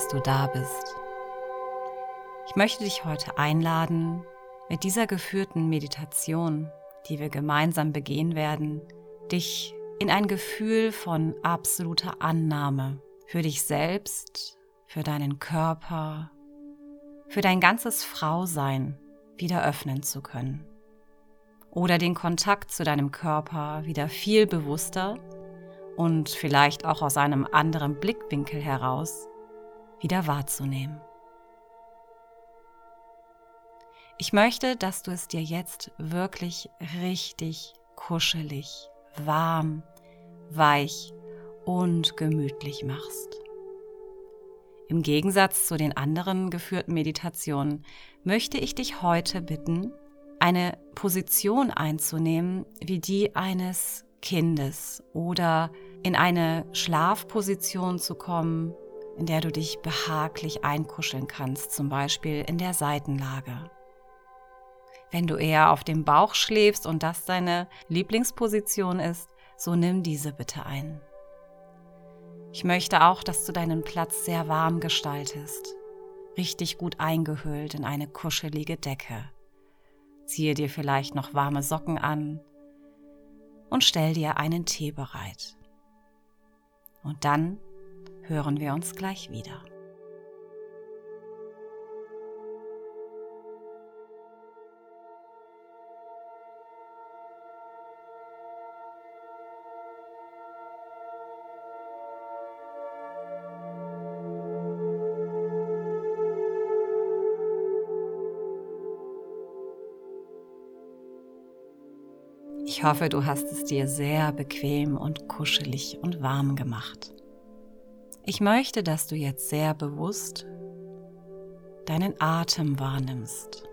Dass du da bist. Ich möchte dich heute einladen, mit dieser geführten Meditation, die wir gemeinsam begehen werden, dich in ein Gefühl von absoluter Annahme für dich selbst, für deinen Körper, für dein ganzes Frausein wieder öffnen zu können. Oder den Kontakt zu deinem Körper wieder viel bewusster und vielleicht auch aus einem anderen Blickwinkel heraus wieder wahrzunehmen. Ich möchte, dass du es dir jetzt wirklich richtig kuschelig, warm, weich und gemütlich machst. Im Gegensatz zu den anderen geführten Meditationen möchte ich dich heute bitten, eine Position einzunehmen wie die eines Kindes oder in eine Schlafposition zu kommen, in der du dich behaglich einkuscheln kannst, zum Beispiel in der Seitenlage. Wenn du eher auf dem Bauch schläfst und das deine Lieblingsposition ist, so nimm diese bitte ein. Ich möchte auch, dass du deinen Platz sehr warm gestaltest, richtig gut eingehüllt in eine kuschelige Decke. Ziehe dir vielleicht noch warme Socken an und stell dir einen Tee bereit. Und dann hören wir uns gleich wieder. Ich hoffe, du hast es dir sehr bequem und kuschelig und warm gemacht. Ich möchte, dass du jetzt sehr bewusst deinen Atem wahrnimmst.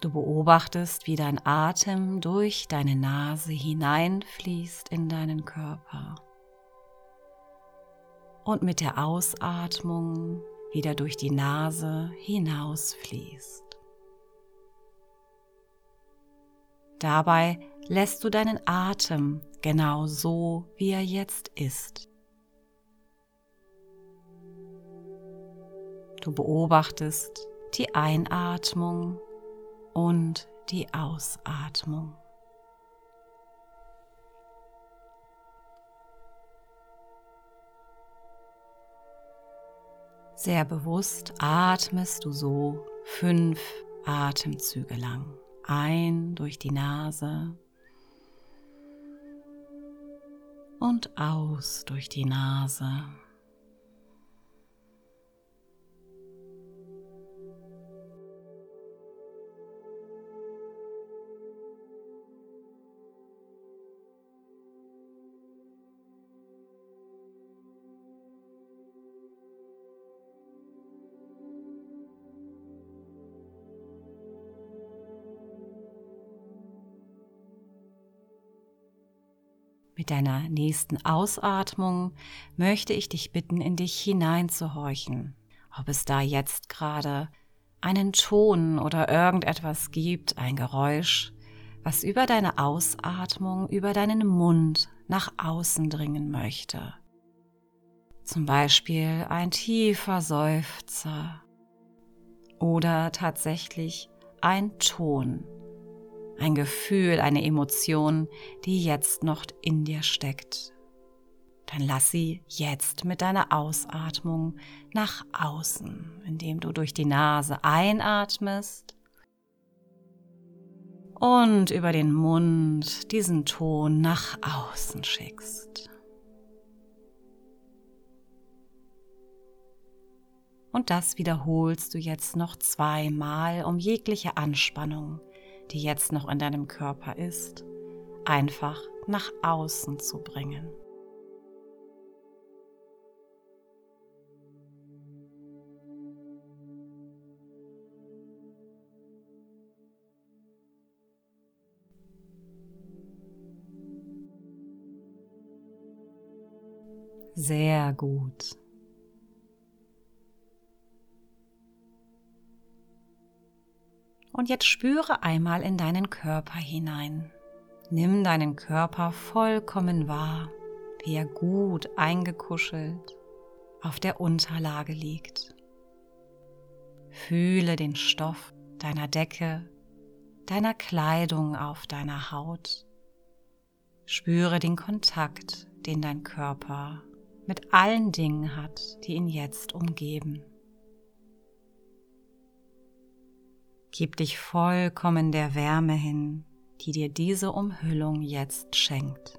Du beobachtest, wie dein Atem durch deine Nase hineinfließt in deinen Körper und mit der Ausatmung wieder durch die Nase hinausfließt. Dabei lässt du deinen Atem genau so, wie er jetzt ist. Du beobachtest die Einatmung und die Ausatmung. Sehr bewusst atmest du so fünf Atemzüge lang ein durch die Nase und aus durch die Nase. Mit deiner nächsten Ausatmung möchte ich dich bitten, in dich hineinzuhorchen, ob es da jetzt gerade einen Ton oder irgendetwas gibt, ein Geräusch, was über deine Ausatmung, über deinen Mund nach außen dringen möchte. Zum Beispiel ein tiefer Seufzer oder tatsächlich ein Ton ein Gefühl, eine Emotion, die jetzt noch in dir steckt. Dann lass sie jetzt mit deiner Ausatmung nach außen, indem du durch die Nase einatmest und über den Mund diesen Ton nach außen schickst. Und das wiederholst du jetzt noch zweimal, um jegliche Anspannung die jetzt noch in deinem Körper ist, einfach nach außen zu bringen. Sehr gut. Und jetzt spüre einmal in deinen Körper hinein. Nimm deinen Körper vollkommen wahr, wie er gut eingekuschelt auf der Unterlage liegt. Fühle den Stoff deiner Decke, deiner Kleidung auf deiner Haut. Spüre den Kontakt, den dein Körper mit allen Dingen hat, die ihn jetzt umgeben. Gib dich vollkommen der Wärme hin, die dir diese Umhüllung jetzt schenkt.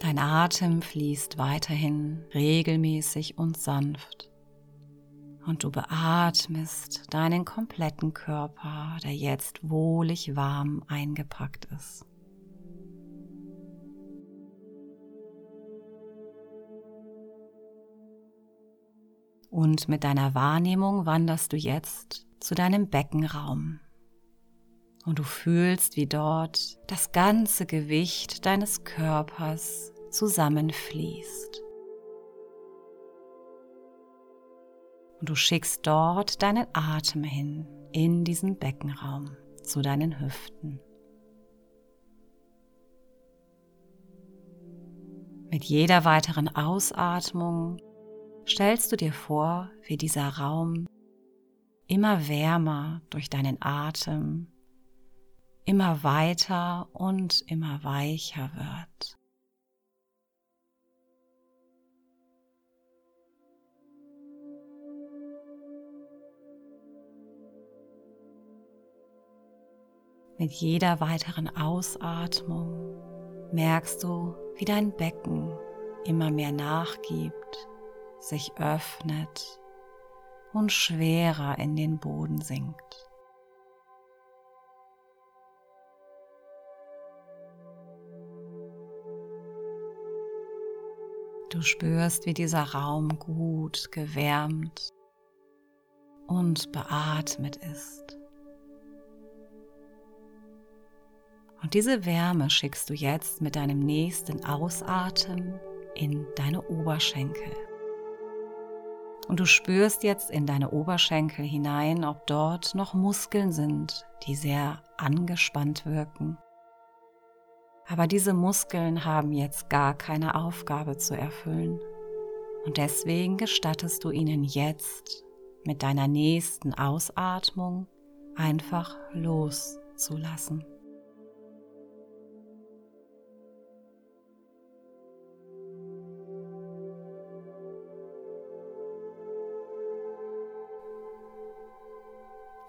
Dein Atem fließt weiterhin regelmäßig und sanft und du beatmest deinen kompletten Körper, der jetzt wohlig warm eingepackt ist. Und mit deiner Wahrnehmung wanderst du jetzt zu deinem Beckenraum. Und du fühlst, wie dort das ganze Gewicht deines Körpers zusammenfließt. Und du schickst dort deinen Atem hin in diesen Beckenraum zu deinen Hüften. Mit jeder weiteren Ausatmung stellst du dir vor, wie dieser Raum immer wärmer durch deinen Atem, immer weiter und immer weicher wird. Mit jeder weiteren Ausatmung merkst du, wie dein Becken immer mehr nachgibt sich öffnet und schwerer in den Boden sinkt. Du spürst, wie dieser Raum gut gewärmt und beatmet ist. Und diese Wärme schickst du jetzt mit deinem nächsten Ausatmen in deine Oberschenkel. Und du spürst jetzt in deine Oberschenkel hinein, ob dort noch Muskeln sind, die sehr angespannt wirken. Aber diese Muskeln haben jetzt gar keine Aufgabe zu erfüllen. Und deswegen gestattest du ihnen jetzt mit deiner nächsten Ausatmung einfach loszulassen.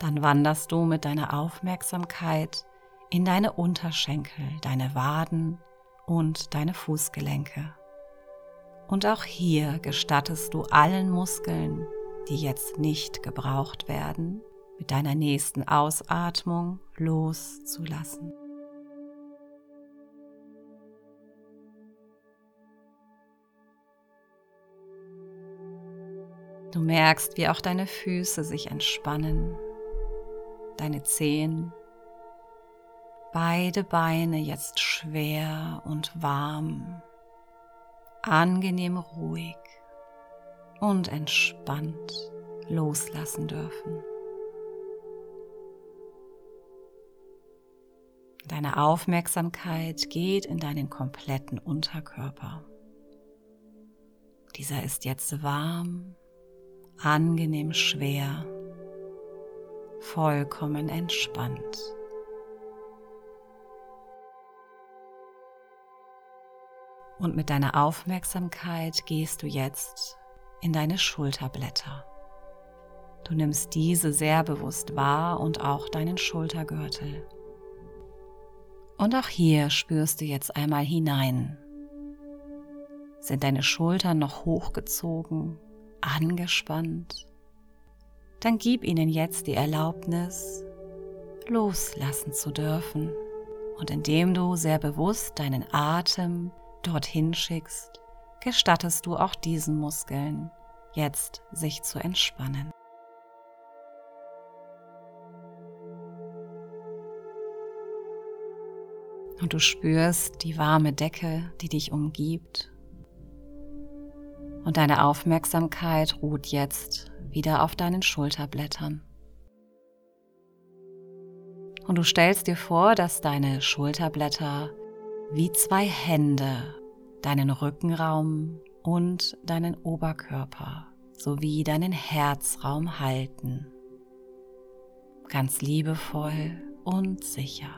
Dann wanderst du mit deiner Aufmerksamkeit in deine Unterschenkel, deine Waden und deine Fußgelenke. Und auch hier gestattest du allen Muskeln, die jetzt nicht gebraucht werden, mit deiner nächsten Ausatmung loszulassen. Du merkst, wie auch deine Füße sich entspannen deine Zehen, beide Beine jetzt schwer und warm, angenehm ruhig und entspannt loslassen dürfen. Deine Aufmerksamkeit geht in deinen kompletten Unterkörper. Dieser ist jetzt warm, angenehm schwer vollkommen entspannt. Und mit deiner Aufmerksamkeit gehst du jetzt in deine Schulterblätter. Du nimmst diese sehr bewusst wahr und auch deinen Schultergürtel. Und auch hier spürst du jetzt einmal hinein. Sind deine Schultern noch hochgezogen, angespannt? Dann gib ihnen jetzt die Erlaubnis, loslassen zu dürfen. Und indem du sehr bewusst deinen Atem dorthin schickst, gestattest du auch diesen Muskeln jetzt sich zu entspannen. Und du spürst die warme Decke, die dich umgibt. Und deine Aufmerksamkeit ruht jetzt wieder auf deinen Schulterblättern. Und du stellst dir vor, dass deine Schulterblätter wie zwei Hände deinen Rückenraum und deinen Oberkörper sowie deinen Herzraum halten. Ganz liebevoll und sicher.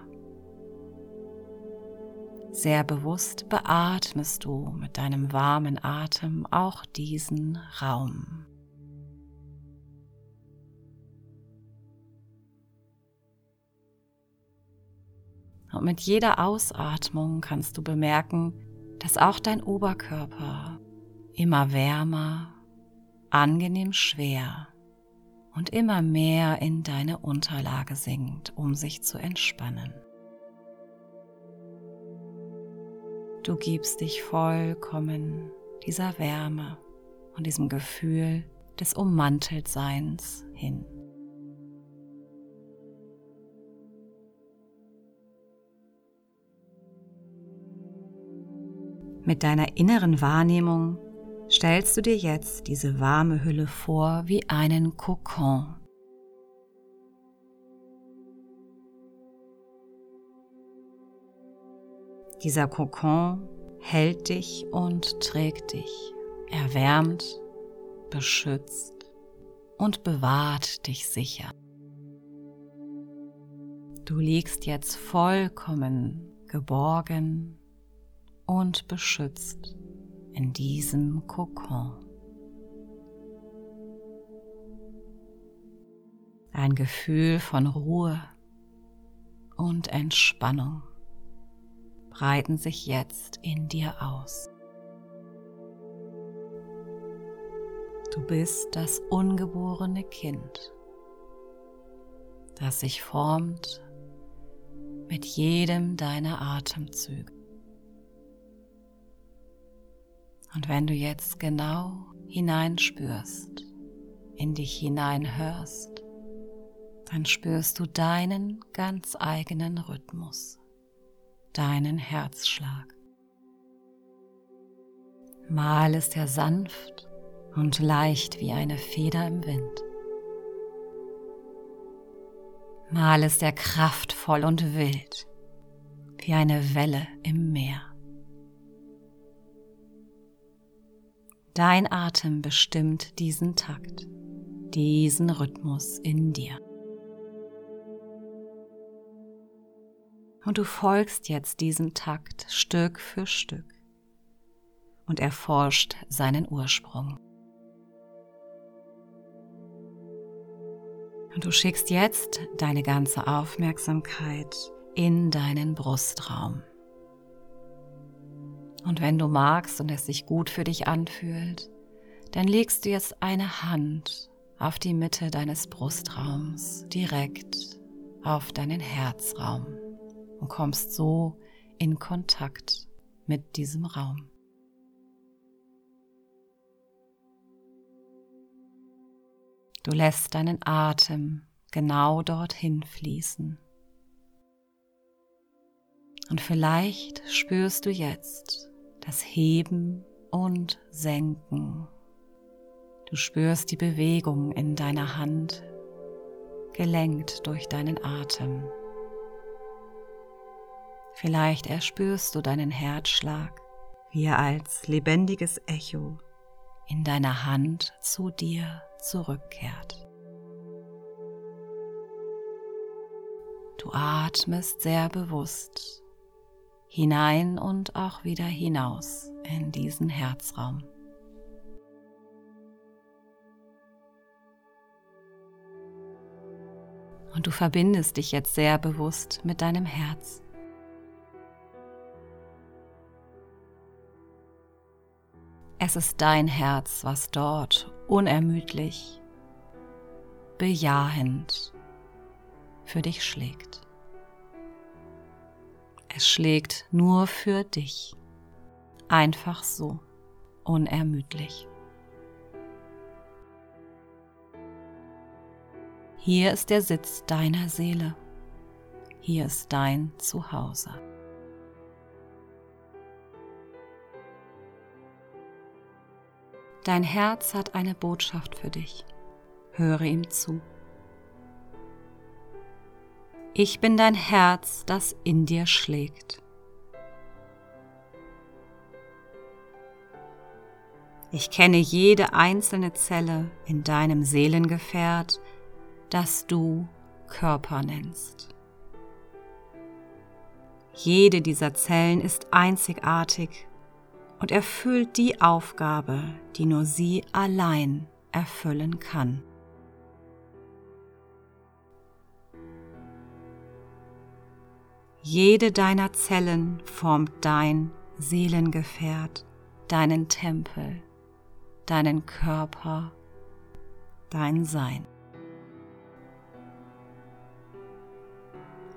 Sehr bewusst beatmest du mit deinem warmen Atem auch diesen Raum. Und mit jeder Ausatmung kannst du bemerken, dass auch dein Oberkörper immer wärmer, angenehm schwer und immer mehr in deine Unterlage sinkt, um sich zu entspannen. Du gibst dich vollkommen dieser Wärme und diesem Gefühl des Ummanteltseins hin. Mit deiner inneren Wahrnehmung stellst du dir jetzt diese warme Hülle vor wie einen Kokon. Dieser Kokon hält dich und trägt dich, erwärmt, beschützt und bewahrt dich sicher. Du liegst jetzt vollkommen geborgen und beschützt in diesem Kokon. Ein Gefühl von Ruhe und Entspannung breiten sich jetzt in dir aus. Du bist das ungeborene Kind, das sich formt mit jedem deiner Atemzüge. Und wenn du jetzt genau hineinspürst, in dich hineinhörst, dann spürst du deinen ganz eigenen Rhythmus deinen Herzschlag. Mal ist er sanft und leicht wie eine Feder im Wind. Mal ist er kraftvoll und wild wie eine Welle im Meer. Dein Atem bestimmt diesen Takt, diesen Rhythmus in dir. Und du folgst jetzt diesem Takt Stück für Stück und erforscht seinen Ursprung. Und du schickst jetzt deine ganze Aufmerksamkeit in deinen Brustraum. Und wenn du magst und es sich gut für dich anfühlt, dann legst du jetzt eine Hand auf die Mitte deines Brustraums, direkt auf deinen Herzraum und kommst so in Kontakt mit diesem Raum. Du lässt deinen Atem genau dorthin fließen. Und vielleicht spürst du jetzt das Heben und Senken. Du spürst die Bewegung in deiner Hand, gelenkt durch deinen Atem. Vielleicht erspürst du deinen Herzschlag, wie er als lebendiges Echo in deiner Hand zu dir zurückkehrt. Du atmest sehr bewusst hinein und auch wieder hinaus in diesen Herzraum. Und du verbindest dich jetzt sehr bewusst mit deinem Herz. Es ist dein Herz, was dort unermüdlich, bejahend für dich schlägt. Es schlägt nur für dich, einfach so, unermüdlich. Hier ist der Sitz deiner Seele. Hier ist dein Zuhause. Dein Herz hat eine Botschaft für dich. Höre ihm zu. Ich bin dein Herz, das in dir schlägt. Ich kenne jede einzelne Zelle in deinem Seelengefährt, das du Körper nennst. Jede dieser Zellen ist einzigartig und erfüllt die Aufgabe, die nur sie allein erfüllen kann. Jede deiner Zellen formt dein Seelengefährt, deinen Tempel, deinen Körper, dein Sein.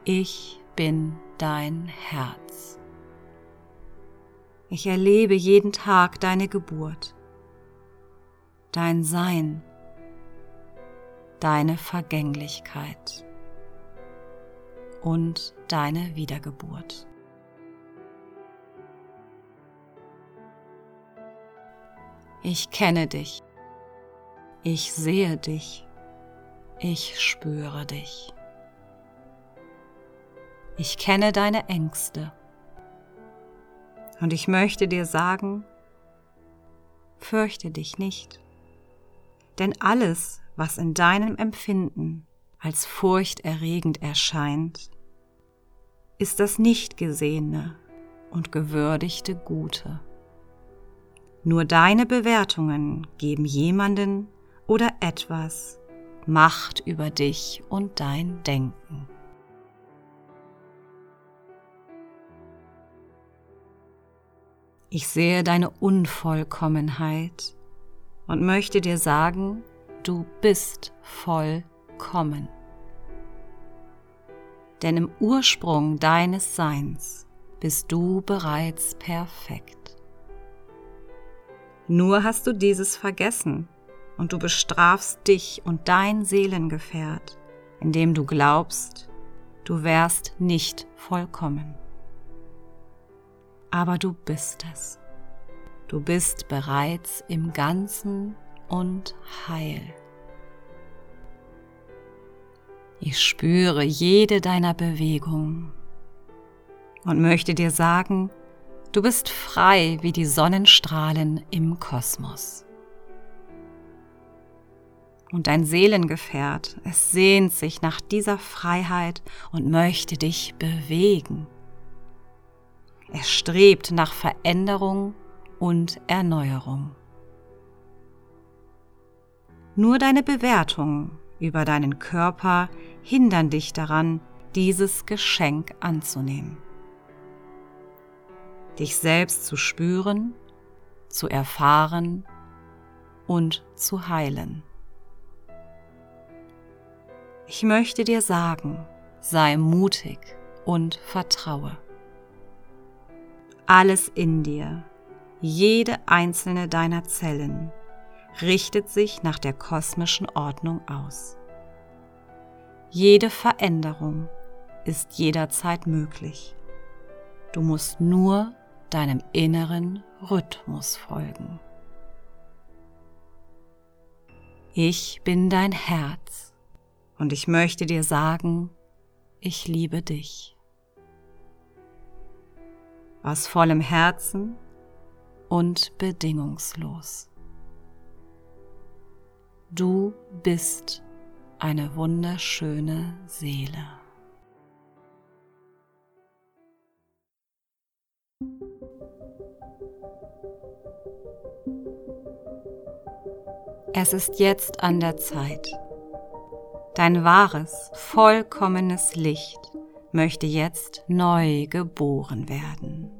Ich bin dein Herz. Ich erlebe jeden Tag deine Geburt, dein Sein, deine Vergänglichkeit und deine Wiedergeburt. Ich kenne dich, ich sehe dich, ich spüre dich. Ich kenne deine Ängste. Und ich möchte dir sagen, fürchte dich nicht. Denn alles, was in deinem Empfinden als furchterregend erscheint, ist das nicht gesehene und gewürdigte Gute. Nur deine Bewertungen geben jemanden oder etwas Macht über dich und dein Denken. Ich sehe deine Unvollkommenheit und möchte dir sagen, du bist vollkommen. Denn im Ursprung deines Seins bist du bereits perfekt. Nur hast du dieses vergessen und du bestrafst dich und dein Seelengefährt, indem du glaubst, du wärst nicht vollkommen aber du bist es. Du bist bereits im Ganzen und heil. Ich spüre jede deiner Bewegungen und möchte dir sagen, du bist frei wie die Sonnenstrahlen im Kosmos. Und dein Seelengefährt, es sehnt sich nach dieser Freiheit und möchte dich bewegen. Er strebt nach Veränderung und Erneuerung. Nur deine Bewertungen über deinen Körper hindern dich daran, dieses Geschenk anzunehmen. Dich selbst zu spüren, zu erfahren und zu heilen. Ich möchte dir sagen, sei mutig und vertraue alles in dir, jede einzelne deiner Zellen richtet sich nach der kosmischen Ordnung aus. Jede Veränderung ist jederzeit möglich. Du musst nur deinem inneren Rhythmus folgen. Ich bin dein Herz und ich möchte dir sagen, ich liebe dich aus vollem Herzen und bedingungslos. Du bist eine wunderschöne Seele. Es ist jetzt an der Zeit. Dein wahres, vollkommenes Licht möchte jetzt neu geboren werden.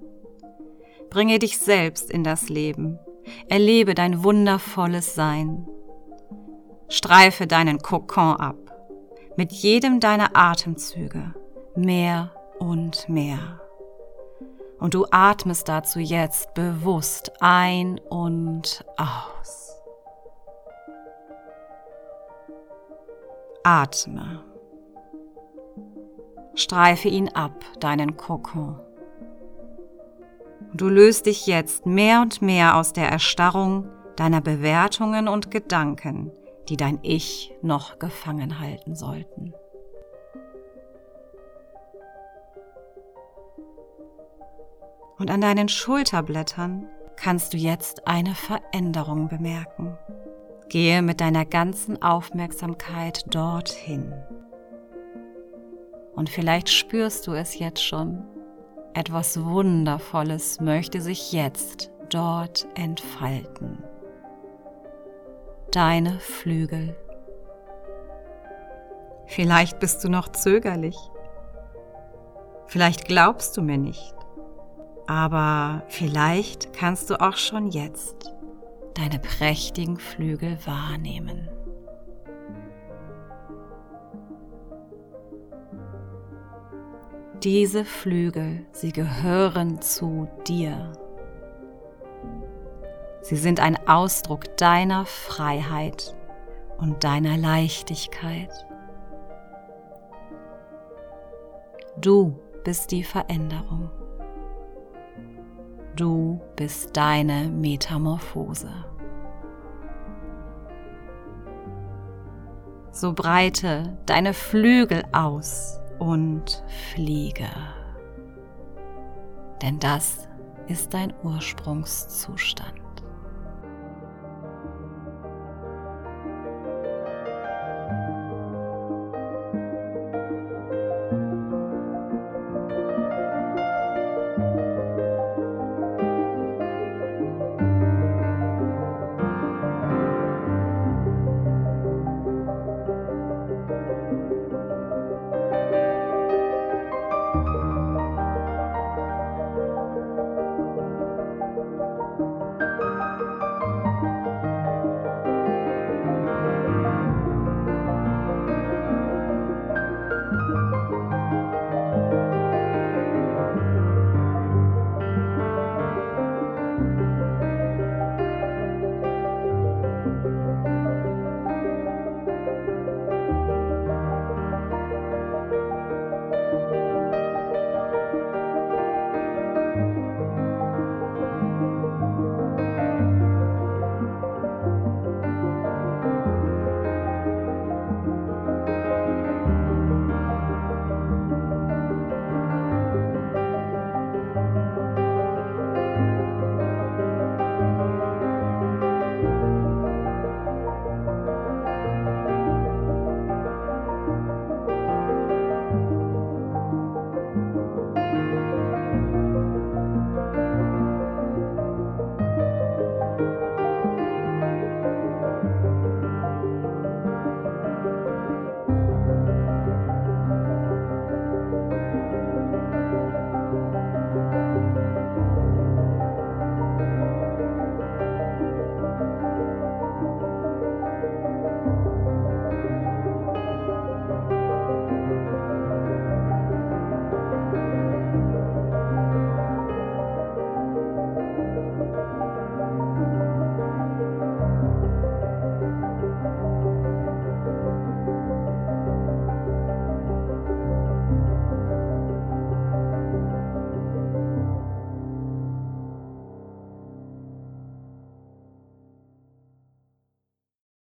Bringe dich selbst in das Leben, erlebe dein wundervolles Sein. Streife deinen Kokon ab, mit jedem deiner Atemzüge mehr und mehr. Und du atmest dazu jetzt bewusst ein und aus. Atme. Streife ihn ab, deinen Kokon. Du löst dich jetzt mehr und mehr aus der Erstarrung deiner Bewertungen und Gedanken, die dein Ich noch gefangen halten sollten. Und an deinen Schulterblättern kannst du jetzt eine Veränderung bemerken. Gehe mit deiner ganzen Aufmerksamkeit dorthin. Und vielleicht spürst du es jetzt schon. Etwas Wundervolles möchte sich jetzt dort entfalten. Deine Flügel. Vielleicht bist du noch zögerlich. Vielleicht glaubst du mir nicht. Aber vielleicht kannst du auch schon jetzt deine prächtigen Flügel wahrnehmen. Diese Flügel, sie gehören zu dir. Sie sind ein Ausdruck deiner Freiheit und deiner Leichtigkeit. Du bist die Veränderung. Du bist deine Metamorphose. So breite deine Flügel aus und fliege. Denn das ist dein Ursprungszustand.